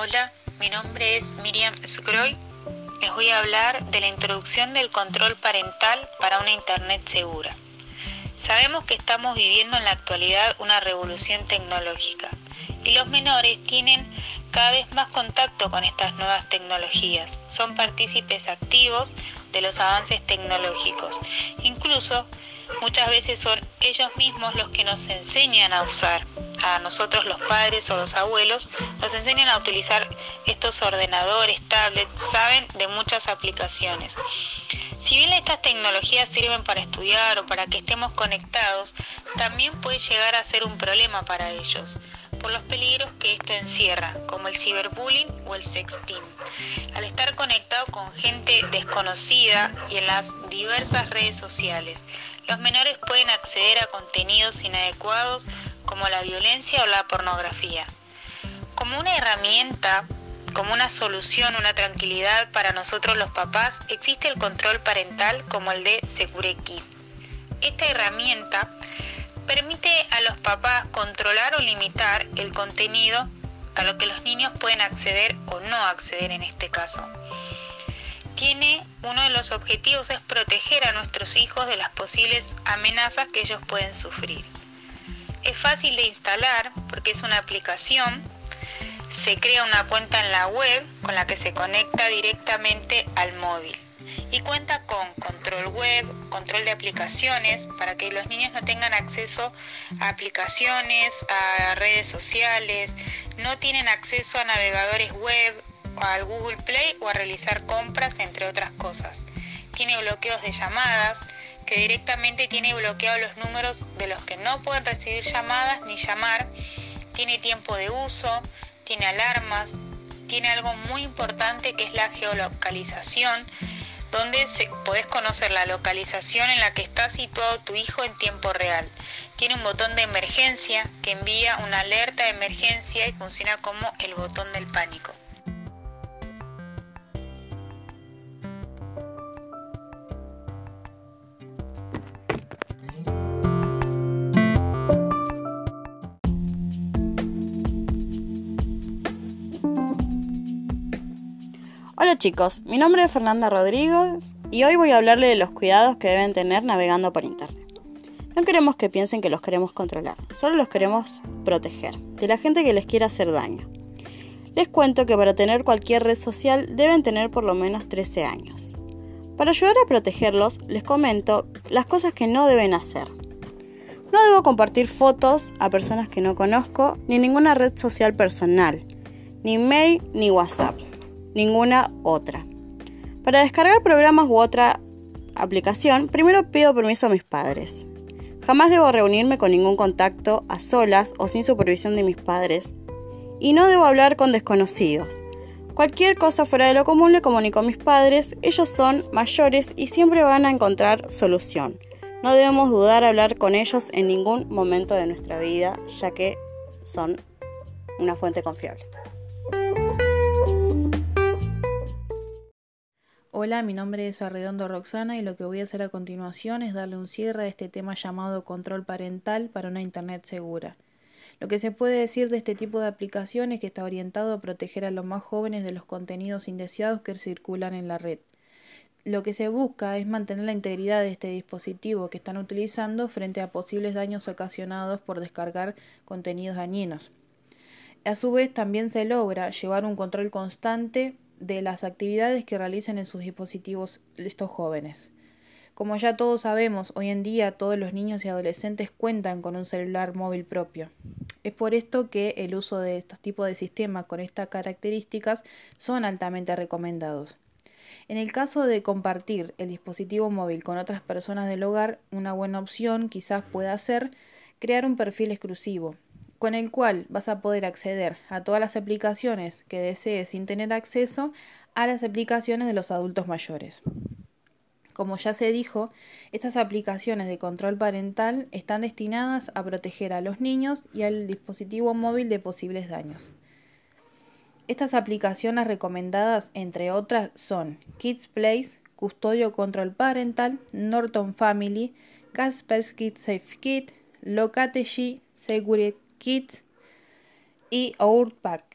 Hola, mi nombre es Miriam Sucroy. Les voy a hablar de la introducción del control parental para una Internet segura. Sabemos que estamos viviendo en la actualidad una revolución tecnológica y los menores tienen cada vez más contacto con estas nuevas tecnologías. Son partícipes activos de los avances tecnológicos. Incluso muchas veces son ellos mismos los que nos enseñan a usar a nosotros los padres o los abuelos, nos enseñan a utilizar estos ordenadores, tablets, saben de muchas aplicaciones. Si bien estas tecnologías sirven para estudiar o para que estemos conectados, también puede llegar a ser un problema para ellos por los peligros que esto encierra, como el ciberbullying o el sexting. Al estar conectado con gente desconocida y en las diversas redes sociales, los menores pueden acceder a contenidos inadecuados como la violencia o la pornografía. Como una herramienta, como una solución, una tranquilidad para nosotros los papás, existe el control parental como el de Secure Kids. Esta herramienta permite a los papás controlar o limitar el contenido a lo que los niños pueden acceder o no acceder en este caso. Tiene uno de los objetivos es proteger a nuestros hijos de las posibles amenazas que ellos pueden sufrir. Es fácil de instalar porque es una aplicación. Se crea una cuenta en la web con la que se conecta directamente al móvil y cuenta con control web, control de aplicaciones para que los niños no tengan acceso a aplicaciones, a redes sociales, no tienen acceso a navegadores web, al Google Play o a realizar compras, entre otras cosas. Tiene bloqueos de llamadas, que directamente tiene bloqueados los números de los que no pueden recibir llamadas ni llamar, tiene tiempo de uso, tiene alarmas, tiene algo muy importante que es la geolocalización, donde se, podés conocer la localización en la que está situado tu hijo en tiempo real. Tiene un botón de emergencia que envía una alerta de emergencia y funciona como el botón del pánico. Hola chicos, mi nombre es Fernanda Rodríguez y hoy voy a hablarle de los cuidados que deben tener navegando por internet. No queremos que piensen que los queremos controlar, solo los queremos proteger de la gente que les quiera hacer daño. Les cuento que para tener cualquier red social deben tener por lo menos 13 años. Para ayudar a protegerlos, les comento las cosas que no deben hacer. No debo compartir fotos a personas que no conozco, ni ninguna red social personal, ni mail ni WhatsApp ninguna otra. Para descargar programas u otra aplicación, primero pido permiso a mis padres. Jamás debo reunirme con ningún contacto a solas o sin supervisión de mis padres. Y no debo hablar con desconocidos. Cualquier cosa fuera de lo común le comunico a mis padres, ellos son mayores y siempre van a encontrar solución. No debemos dudar hablar con ellos en ningún momento de nuestra vida, ya que son una fuente confiable. Hola, mi nombre es Arredondo Roxana y lo que voy a hacer a continuación es darle un cierre a este tema llamado control parental para una Internet segura. Lo que se puede decir de este tipo de aplicación es que está orientado a proteger a los más jóvenes de los contenidos indeseados que circulan en la red. Lo que se busca es mantener la integridad de este dispositivo que están utilizando frente a posibles daños ocasionados por descargar contenidos dañinos. A su vez, también se logra llevar un control constante de las actividades que realicen en sus dispositivos estos jóvenes. Como ya todos sabemos, hoy en día todos los niños y adolescentes cuentan con un celular móvil propio. Es por esto que el uso de estos tipos de sistemas con estas características son altamente recomendados. En el caso de compartir el dispositivo móvil con otras personas del hogar, una buena opción quizás pueda ser crear un perfil exclusivo, con el cual vas a poder acceder a todas las aplicaciones que desees sin tener acceso a las aplicaciones de los adultos mayores. Como ya se dijo, estas aplicaciones de control parental están destinadas a proteger a los niños y al dispositivo móvil de posibles daños. Estas aplicaciones recomendadas, entre otras, son Kids Place, Custodio Control Parental, Norton Family, Kaspersky Safe Kit, Locategy, Security Kit y Outback.